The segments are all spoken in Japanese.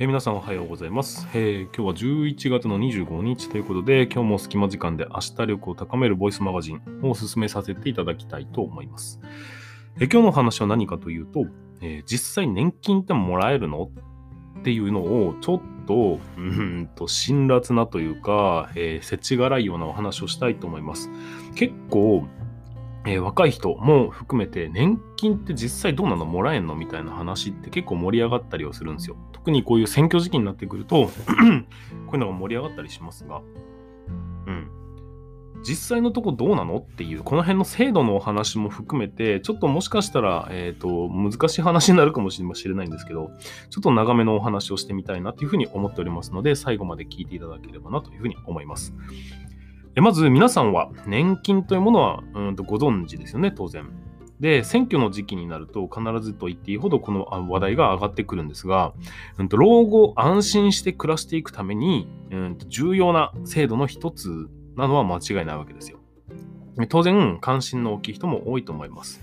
えー皆さんおはようございます、えー今日は11月の25日ということで、今日も隙間時間で明日力を高めるボイスマガジンをお勧めさせていただきたいと思います。えー今日の話は何かというと、え実際年金ってもらえるのっていうのをちょっと、うんと辛辣なというか、えー、世知辛いようなお話をしたいと思います。結構、えー若い人も含めて年金って実際どうなのもらえんのみたいな話って結構盛り上がったりをするんですよ。特にこういう選挙時期になってくると こういうのが盛り上がったりしますが、うん。実際のとこどうなのっていう、この辺の制度のお話も含めて、ちょっともしかしたら、えっ、と、難しい話になるかもしれないんですけど、ちょっと長めのお話をしてみたいなというふうに思っておりますので、最後まで聞いていただければなというふうに思います。えまず皆さんは年金というものはうんとご存知ですよね、当然。で、選挙の時期になると必ずと言っていいほどこの話題が上がってくるんですが、うんと老後安心して暮らしていくために、うんと重要な制度の一つなのは間違いないわけですよ。当然、関心の大きい人も多いと思います。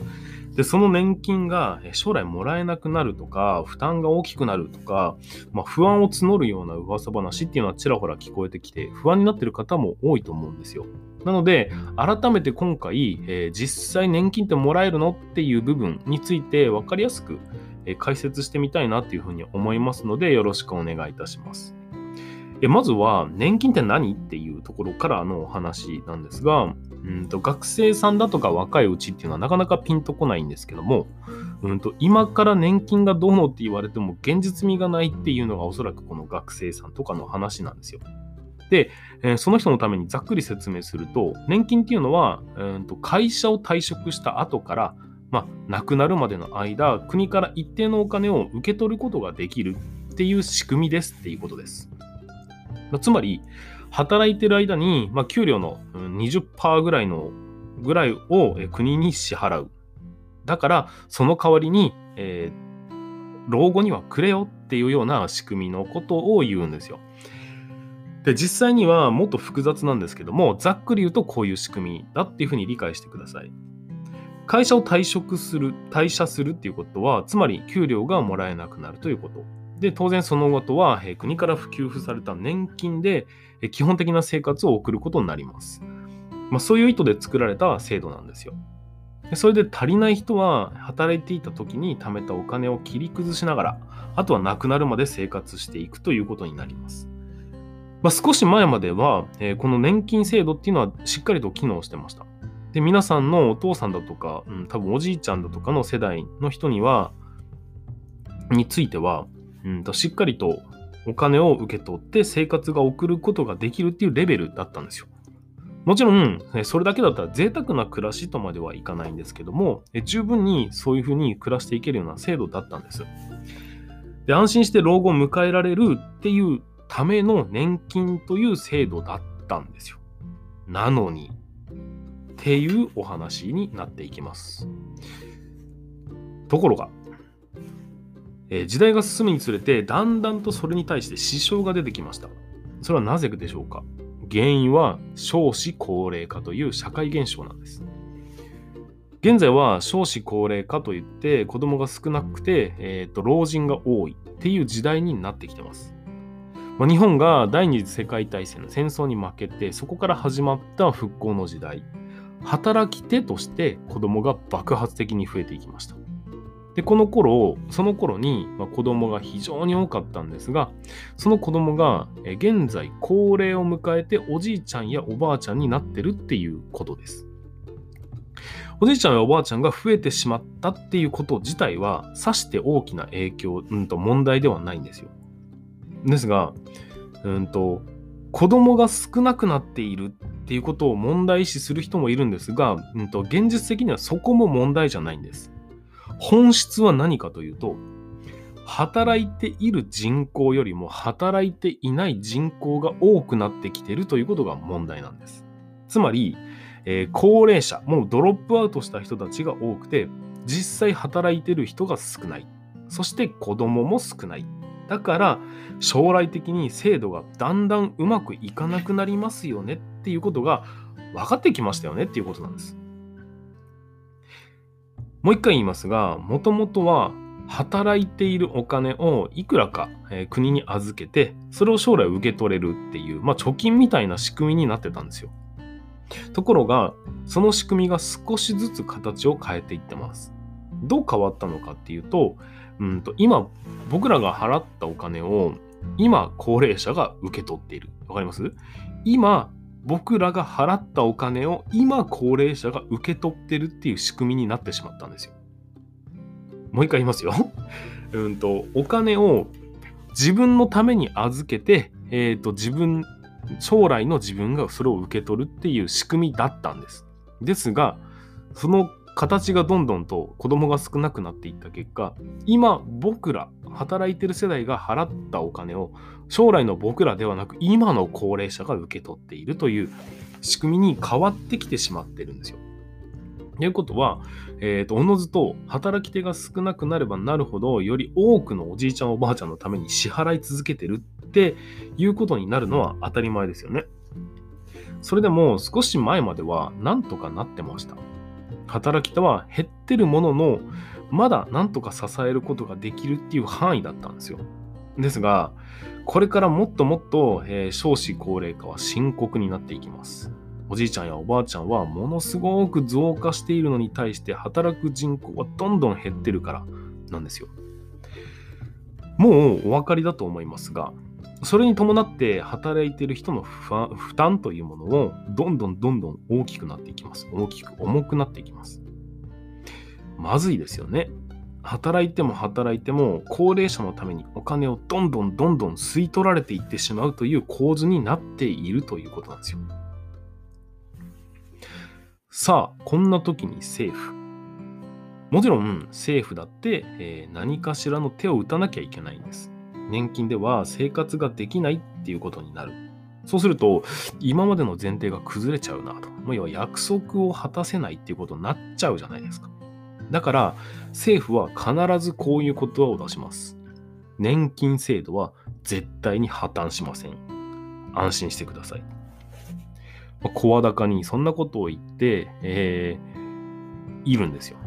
で、その年金が将来もらえなくなるとか、負担が大きくなるとか、まあ、不安を募るような噂話っていうのはちらほら聞こえてきて、不安になってる方も多いと思うんですよ。なので、改めて今回、えー実際年金ってもらえるのっていう部分について分かりやすく、え解説してみたいなっていうふうに思いますので、よろしくお願いいたします。えまずは、年金って何っていうところからのお話なんですが、うんと学生さんだとか若いうちっていうのはなかなかピンとこないんですけども、うんと今から年金がどうのって言われても現実味がないっていうのがおそらくこの学生さんとかの話なんですよ。で、えーその人のためにざっくり説明すると、年金っていうのは、うんと会社を退職した後から、まあ、亡くなるまでの間、国から一定のお金を受け取ることができるっていう仕組みですっていうことです。まつまり、働いてる間に、まあ、給料の20%ぐらいのぐらいを国に支払う。だから、その代わりに、えー老後にはくれよっていうような仕組みのことを言うんですよ。で、実際にはもっと複雑なんですけども、ざっくり言うとこういう仕組みだっていうふうに理解してください。会社を退職する、退社するっていうことは、つまり給料がもらえなくなるということ。で、当然その後は、国から給付された年金で、基本的な生活を送ることになります。まあ、そういう意図で作られた制度なんですよ。でそれで足りない人は働いていた時に貯めたお金を切り崩しながら、あとは亡くなるまで生活していくということになります。まあ、少し前までは、えこの年金制度っていうのはしっかりと機能してました。で、皆さんのお父さんだとか、うん、多分おじいちゃんだとかの世代の人には、については、うんと、しっかりとお金を受け取って生活が送ることができるっていうレベルだったんですよ。もちろん、それだけだったら贅沢な暮らしとまではいかないんですけども、十分にそういうふうに暮らしていけるような制度だったんです。で、安心して老後を迎えられるっていうための年金という制度だったんですよ。なのに、っていうお話になっていきます。ところが、え時代が進むにつれて、だんだんとそれに対して支障が出てきました。それはなぜでしょうか？原因は少子高齢化という社会現象なんです。現在は少子高齢化といって子供が少なくて、えーと老人が多いっていう時代になってきてます。まあ、日本が第二次世界大戦の戦争に負けてそこから始まった復興の時代働き手として子供が爆発的に増えていきました。でこの頃その頃に、まあ、子供が非常に多かったんですがその子供が現在高齢を迎えておじいちゃんやおばあちゃんになってるっていうことです。おじいちゃんやおばあちゃんが増えてしまったっていうこと自体はさして大きな影響、うん、と問題ではないんですよ。ですが、うんと子供が少なくなっているっていうことを問題視する人もいるんですが、うん、と現実的にはそこも問題じゃないんです。本質は何かというと、働いている人口よりも働いていない人口が多くなってきているということが問題なんです。つまり、えー高齢者、もうドロップアウトした人たちが多くて、実際働いてる人が少ない。そして子供も少ない。だから、将来的に制度がだんだんうまくいかなくなりますよねっていうことが分かってきましたよねっていうことなんです。もう一回言いますが、もともとは働いているお金をいくらか、えー国に預けて、それを将来受け取れるっていう、まあ、貯金みたいな仕組みになってたんですよ。ところが、その仕組みが少しずつ形を変えていってます。どう変わったのかっていうと、うんと今、僕らが払ったお金を、今、高齢者が受け取っている。わかります？今、僕らが払ったお金を今高齢者が受け取ってるっていう仕組みになってしまったんですよ。もう一回言いますよ。うんと、お金を自分のために預けて、えっ、と、自分、将来の自分がそれを受け取るっていう仕組みだったんです。ですが、その形がどんどんと子供が少なくなっていった結果、今僕ら、働いてる世代が払ったお金を将来の僕らではなく今の高齢者が受け取っているという仕組みに変わってきてしまってるんですよ。ということは、えーと、おのずと働き手が少なくなればなるほど、より多くのおじいちゃんおばあちゃんのために支払い続けてるっていうことになるのは当たり前ですよね。それでも少し前まではなんとかなってました。働き手は減ってるものの、まだなんとか支えることができるっていう範囲だったんですよ。ですが、これからもっともっと、えー少子高齢化は深刻になっていきます。おじいちゃんやおばあちゃんはものすごく増加しているのに対して働く人口はどんどん減ってるからなんですよ。もうお分かりだと思いますが、それに伴って働いている人の負担というものをどんどんどんどん大きくなっていきます。大きく重くなっていきます。まずいですよね。働いても働いても高齢者のためにお金をどんどんどんどん吸い取られていってしまうという構図になっているということなんですよ。さあ、こんな時に政府。もちろん政府だって、えー何かしらの手を打たなきゃいけないんです。年金では生活ができないっていうことになる。そうすると、今までの前提が崩れちゃうなと。もう要は約束を果たせないっていうことになっちゃうじゃないですか。だから、政府は必ずこういう言葉を出します。年金制度は絶対に破綻しません。安心してください。まあ声高にそんなことを言って、えーいるんですよ。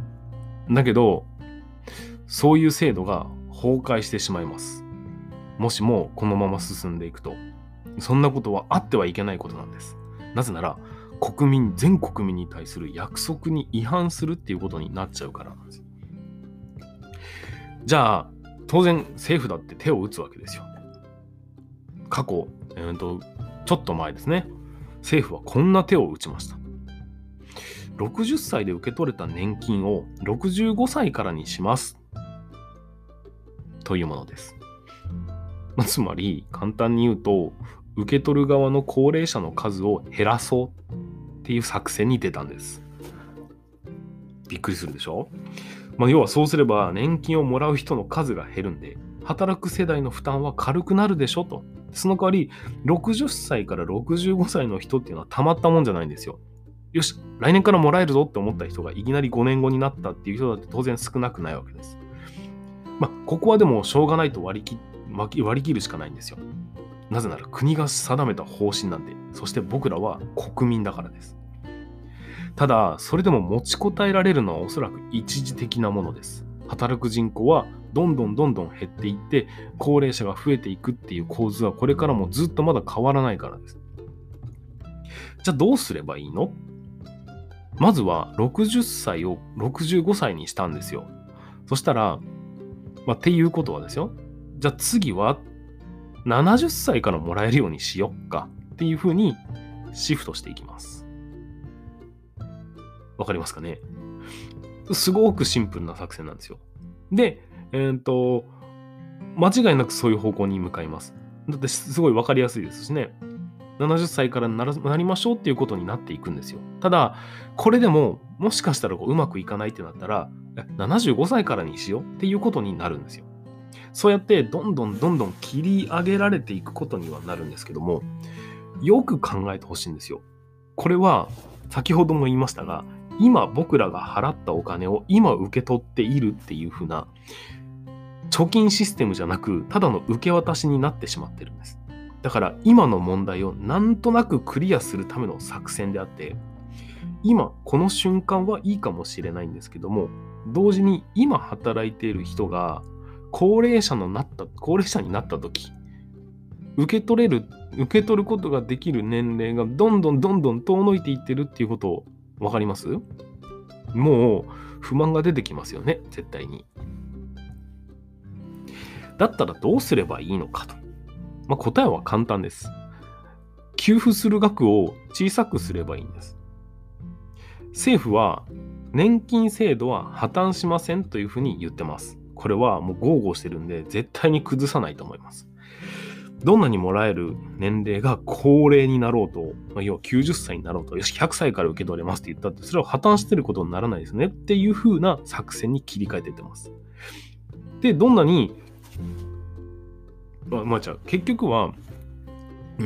だけど、そういう制度が崩壊してしまいます。もしもこのまま進んでいくと、そんなことはあってはいけないことなんです。なぜなら、国民、全国民に対する約束に違反するっていうことになっちゃうからなんです。じゃあ、当然政府だって手を打つわけですよ。過去、えーと、ちょっと前ですね。政府はこんな手を打ちました。60歳で受け取れた年金を65歳からにします。というものです。まつまり、簡単に言うと、受け取る側の高齢者の数を減らそうっていう作戦に出たんです。びっくりするでしょ？まあ、要はそうすれば年金をもらう人の数が減るんで、働く世代の負担は軽くなるでしょと。その代わり、60歳から65歳の人っていうのはたまったもんじゃないんですよ。よし、来年からもらえるぞって思った人がいきなり5年後になったっていう人だって当然少なくないわけです。まあ、ここはでもしょうがないと割り切割り割り切るしかないんですよ。なぜなら国が定めた方針なんで、そして僕らは国民だからです。ただ、それでも持ちこたえられるのはおそらく一時的なものです。働く人口はどんどんどんどん減っていって、高齢者が増えていくっていう構図はこれからもずっとまだ変わらないからです。じゃあどうすればいいの？まずは60歳を65歳にしたんですよ。そしたら、まあ、っていうことはですよ。じゃあ次は70歳からもらえるようにしよっかっていうふうにシフトしていきます。わかりますかね？すごくシンプルな作戦なんですよ。で、えっ、と、間違いなくそういう方向に向かいます。だってすごいわかりやすいですしね。70歳からならなりましょうっていうことになっていくんですよ。ただ、これでも、もしかしたらこううまくいかないってなったら、75歳からにしようっていうことになるんですよ。そうやってどんどんどんどん切り上げられていくことにはなるんですけども、よく考えてほしいんですよ。これは、先ほども言いましたが、今僕らが払ったお金を今受け取っているっていう風な貯金システムじゃなく、ただの受け渡しになってしまってるんです。だから今の問題をなんとなくクリアするための作戦であって、今この瞬間はいいかもしれないんですけども、同時に今働いている人が高齢者のなった高齢者になった時受け取れる受け取ることができる年齢がどんどんどんどん遠のいていってるっていうこと分かります？もう不満が出てきますよね絶対に。だったらどうすればいいのかと、まあ、答えは簡単です。給付する額を小さくすればいいんです。政府は年金制度は破綻しませんというふうに言ってます。これはもう豪語してるんで絶対に崩さないと思いますどんなにもらえる年齢が高齢になろうと、まあ、要は90歳になろうと、よし、100歳から受け取れますって言ったって、それは破綻してることにならないですねっていう風な作戦に切り替えてってます。で、どんなに、まあ、まあ、じゃあ、結局は、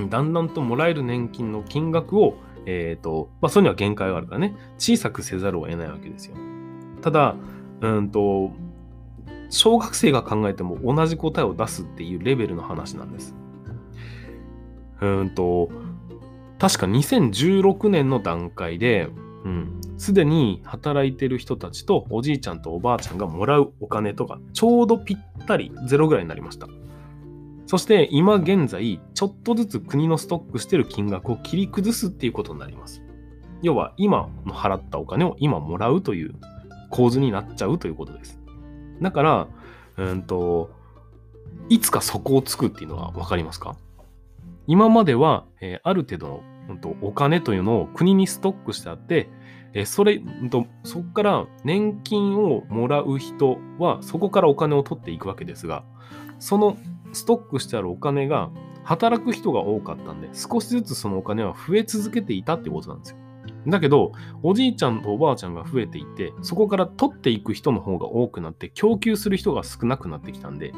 だんだんともらえる年金の金額を、えっ、ー、と、まあ、それには限界があるからね、小さくせざるを得ないわけですよ。ただ、うんと、小学生が考えても同じ答えを出すっていうレベルの話なんです。うんと、確か2016年の段階で、うん、に働いてる人たちとおじいちゃんとおばあちゃんがもらうお金とか、ちょうどぴったりゼロぐらいになりました。そして今現在、ちょっとずつ国のストックしてる金額を切り崩すっていうことになります。要は今の払ったお金を今もらうという構図になっちゃうということです。だから、うんと、いつか底をつくっていうのは分かりますか？今までは、えー、ある程度の、うんと、お金というのを国にストックしてあって、えー、それ、うんと、そこから年金をもらう人はそこからお金を取っていくわけですが、そのストックしてあるお金が働く人が多かったんで、少しずつそのお金は増え続けていたってことなんですよ。だけど、おじいちゃんとおばあちゃんが増えていて、そこから取っていく人の方が多くなって、供給する人が少なくなってきたんで、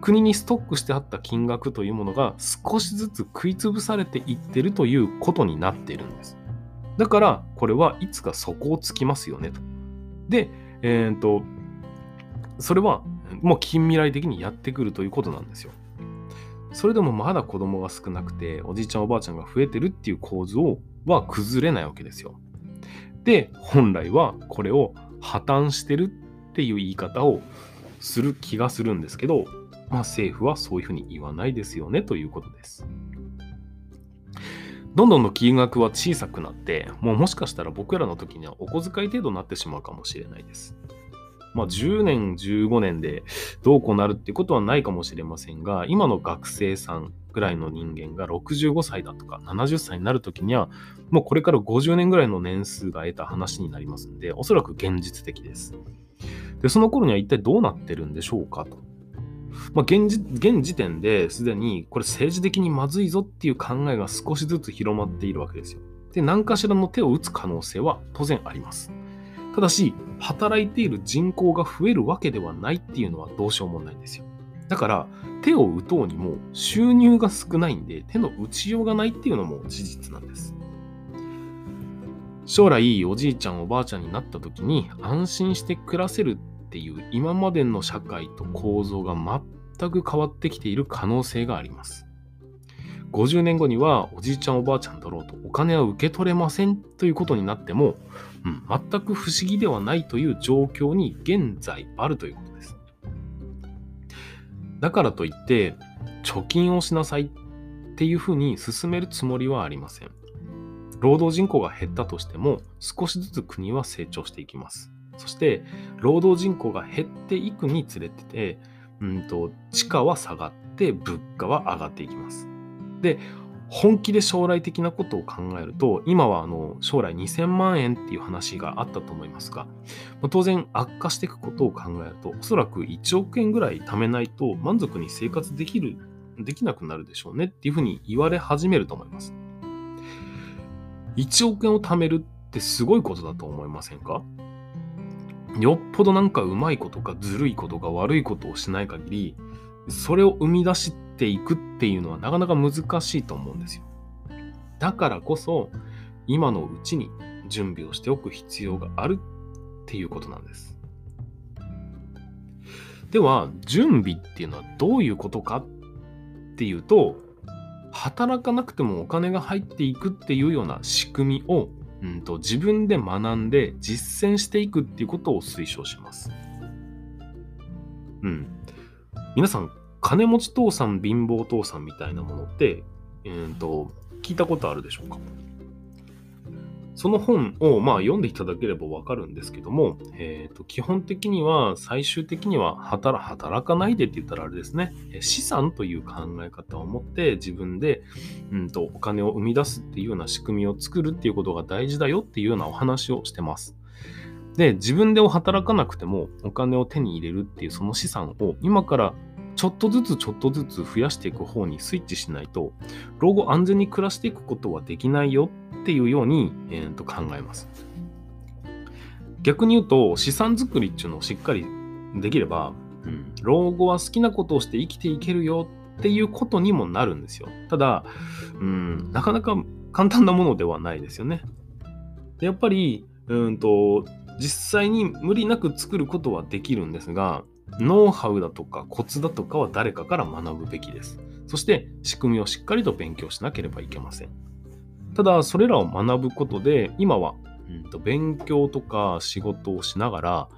国にストックしてあった金額というものが少しずつ食い潰されていってるということになっているんです。だから、これはいつか底をつきますよねと。で、えー、っと、それはもう近未来的にやってくるということなんですよ。それでもまだ子供が少なくて、おじいちゃんおばあちゃんが増えてるっていう構図をは崩れないわけですよ。で、本来はこれを破綻してるっていう言い方をする気がするんですけど、まあ政府はそういうふうに言わないですよねということです。どんどんの金額は小さくなって、もうもしかしたら僕らの時にはお小遣い程度になってしまうかもしれないです。まあ、10年、15年でどうこうなるっていうことはないかもしれませんが、今の学生さんぐらいの人間が65歳だとか70歳になるときには、もうこれから50年ぐらいの年数が得た話になりますので、おそらく現実的です。で、その頃には一体どうなってるんでしょうかと。まあ、現現時点ですでにこれ政治的にまずいぞっていう考えが少しずつ広まっているわけですよ。で、何かしらの手を打つ可能性は当然あります。ただし、働いている人口が増えるわけではないっていうのはどうしようもないんですよ。だから、手を打とうにも収入が少ないんで、手の打ちようがないっていうのも事実なんです。将来、おじいちゃん、おばあちゃんになった時に安心して暮らせるっていう今までの社会と構造が全く変わってきている可能性があります。50年後にはおじいちゃんおばあちゃんだろうとお金は受け取れませんということになってもうん、全く不思議ではないという状況に現在あるということです。だからといって、貯金をしなさいっていうふうに進めるつもりはありません。労働人口が減ったとしても、少しずつ国は成長していきます。そして、労働人口が減っていくにつれて、うんと、地価は下がって物価は上がっていきます。で、本気で将来的なことを考えると、今はあの将来2000万円っていう話があったと思いますが、ま当然悪化していくことを考えると、おそらく1億円ぐらい貯めないと満足に生活できる、できなくなるでしょうねっていうふうに言われ始めると思います。1億円を貯めるってすごいことだと思いませんか？よっぽどなんかうまいことかずるいことか悪いことをしない限り、それを生み出してていくっていうのはなかなか難しいと思うんですよ。だからこそ今のうちに準備をしておく必要があるっていうことなんです。では準備っていうのはどういうことかっていうと働かなくてもお金が入っていくっていうような仕組みをうんと、自分で学んで実践していくっていうことを推奨します。うん。皆さん、金持ち父さん、貧乏父さんみたいなものって、うんと、聞いたことあるでしょうか？その本をまあ読んでいただければわかるんですけども、えー、と基本的には最終的には働働かないでって言ったらあれですね、資産という考え方を持って自分で、うんと、お金を生み出すっていうような仕組みを作るっていうことが大事だよっていうようなお話をしてます。で、自分で働かなくてもお金を手に入れるっていうその資産を今からちょっとずつちょっとずつ増やしていく方にスイッチしないと、老後安全に暮らしていくことはできないよっていうように、えー、と考えます。逆に言うと、資産作りっていうのをしっかりできれば、うん、老後は好きなことをして生きていけるよっていうことにもなるんですよ。ただ、うん、なかなか簡単なものではないですよね。でやっぱり、うんと、実際に無理なく作ることはできるんですが、ノウハウだとかコツだとかは誰かから学ぶべきです。そして仕組みをしっかりと勉強しなければいけません。ただ、それらを学ぶことで、今は、うんと、勉強とか仕事をしながら、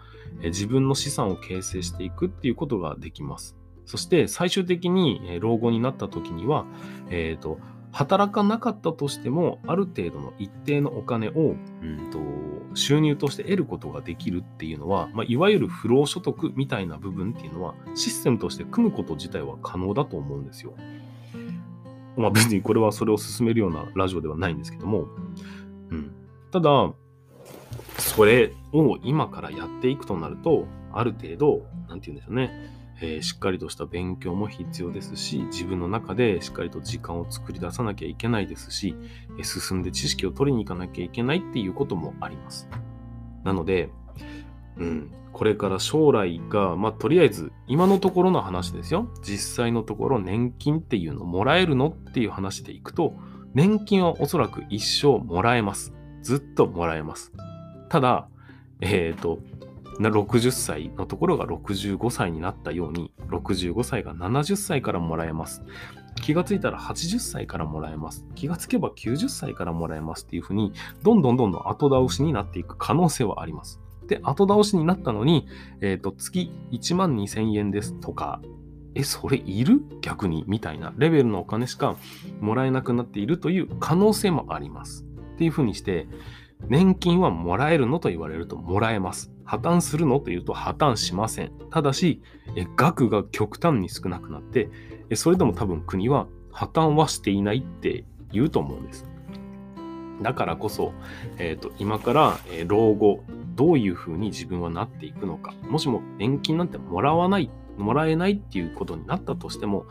自分の資産を形成していくっていうことができます。そして最終的に、老後になった時には、えーと、働かなかったとしても、ある程度の一定のお金を、うんと収入として得ることができるっていうのは、まあ、いわゆる不労所得みたいな部分っていうのは、システムとして組むこと自体は可能だと思うんですよ。まあ別にこれはそれを進めるようなラジオではないんですけども、うん。ただ、それを今からやっていくとなると、ある程度、なんて言うんでしょうね、えー、しっかりとした勉強も必要ですし、自分の中でしっかりと時間を作り出さなきゃいけないですし、えー、進んで知識を取りに行かなきゃいけないっていうこともあります。なので、うん、これから将来が、まあ、とりあえず、今のところの話ですよ。実際のところ、年金っていうのもらえるのっていう話でいくと、年金はおそらく一生もらえます。ずっともらえます。ただ、えっ、ー、と、60歳のところが65歳になったように、65歳が70歳からもらえます。気がついたら80歳からもらえます。気がつけば90歳からもらえますっていうふうに、どんどんどんどん後倒しになっていく可能性はあります。で、後倒しになったのに、えっ、ー、と、月1万2000円ですとか、え、それいる？逆にみたいなレベルのお金しかもらえなくなっているという可能性もあります。っていうふうにして、年金はもらえるのと言われるともらえます。破綻するの？というと破綻しません。ただし、額が極端に少なくなって、それでも多分国は破綻はしていないって言うと思うんです。だからこそ、えーと、今から、老後、どういうふうに自分はなっていくのか、もしも年金なんてもらわない、もらえないっていうことになったとしても、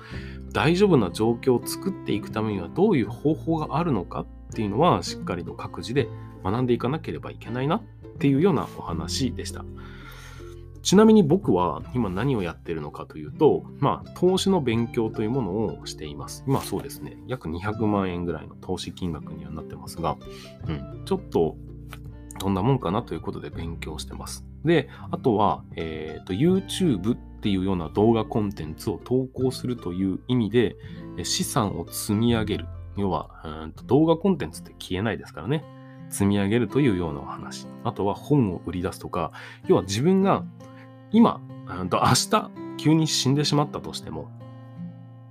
大丈夫な状況を作っていくためにはどういう方法があるのかっていうのは、しっかりと各自で学んでいかなければいけないなっていうようなお話でした。ちなみに僕は今何をやってるのかというと、まあ、投資の勉強というものをしています。今そうですね、約200万円ぐらいの投資金額にはなってますが、うん、ちょっとどんなもんかなということで勉強してます。で、あとは、えっ、ー、と、YouTube っていうような動画コンテンツを投稿するという意味で、資産を積み上げる。要は、うんと動画コンテンツって消えないですからね。積み上げるというようなお話。あとは本を売り出すとか、要は自分が今、明日急に死んでしまったとしても、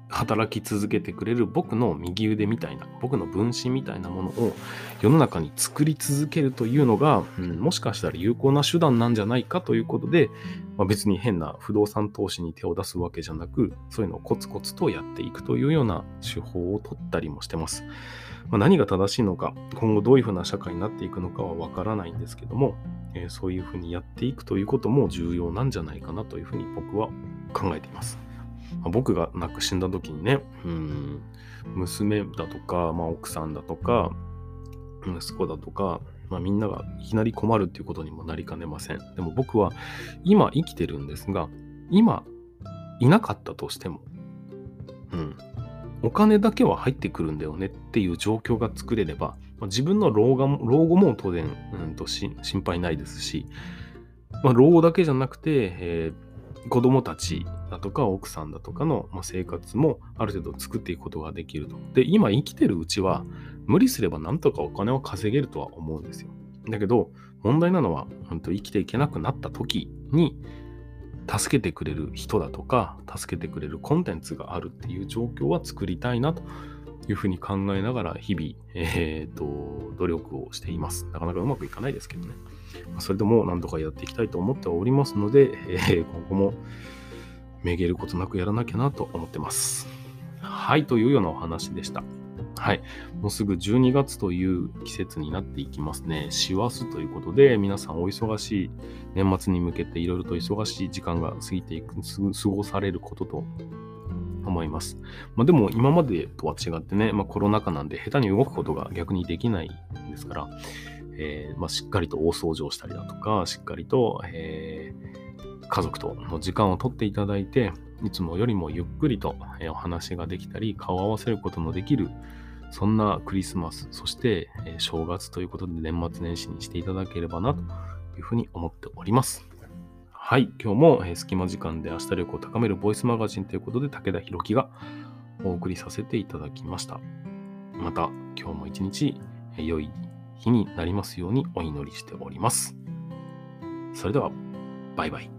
働き続けてくれる僕の右腕みたいな、僕の分身みたいなものを世の中に作り続けるというのが、うん、もしかしたら有効な手段なんじゃないかということで、まあ、別に変な不動産投資に手を出すわけじゃなく、そういうのをコツコツとやっていくというような手法を取ったりもしてます。まあ、何が正しいのか、今後どういうふうな社会になっていくのかはわからないんですけども、えー、そういうふうにやっていくということも重要なんじゃないかなというふうに僕は考えています。まあ、僕が亡く死んだ時にね、うん、娘だとか、まあ、奥さんだとか、息子だとか、まあ、みんながいきなり困るっていうことにもなりかねません。でも僕は今生きてるんですが、今いなかったとしても、うん、お金だけは入ってくるんだよねっていう状況が作れれば、まあ、自分の老後も老後も当然、うんと心配ないですし、まあ、老後だけじゃなくて、えー、子供たちだとか奥さんだとかの生活もある程度作っていくことができると。で、今生きてるうちは無理すればなんとかお金を稼げるとは思うんですよ。だけど問題なのは本当生きていけなくなった時に助けてくれる人だとか助けてくれるコンテンツがあるっていう状況は作りたいなというふうに考えながら日々、えーと、努力をしています。なかなかうまくいかないですけどね。それでも何とかやっていきたいと思っておりますので、えー、今後もめげることなくやらなきゃなと思ってます。はい、というようなお話でした。はい。もうすぐ12月という季節になっていきますね。師走ということで、皆さんお忙しい、年末に向けていろいろと忙しい時間が過ぎていく、過ごされることと思います。まあ、でも今までとは違ってね、まあ、コロナ禍なんで下手に動くことが逆にできないんですから、えー、まあ、しっかりと大掃除をしたりだとか、しっかりと、えー、家族との時間をとっていただいて、いつもよりもゆっくりとお話ができたり、顔を合わせることのできる、そんなクリスマス、そして正月ということで年末年始にしていただければなというふうに思っております。はい、今日も、え隙間時間で明日力を高めるボイスマガジンということで武田弘樹がお送りさせていただきました。また今日も一日、良い日になりますようにお祈りしております。それでは、バイバイ。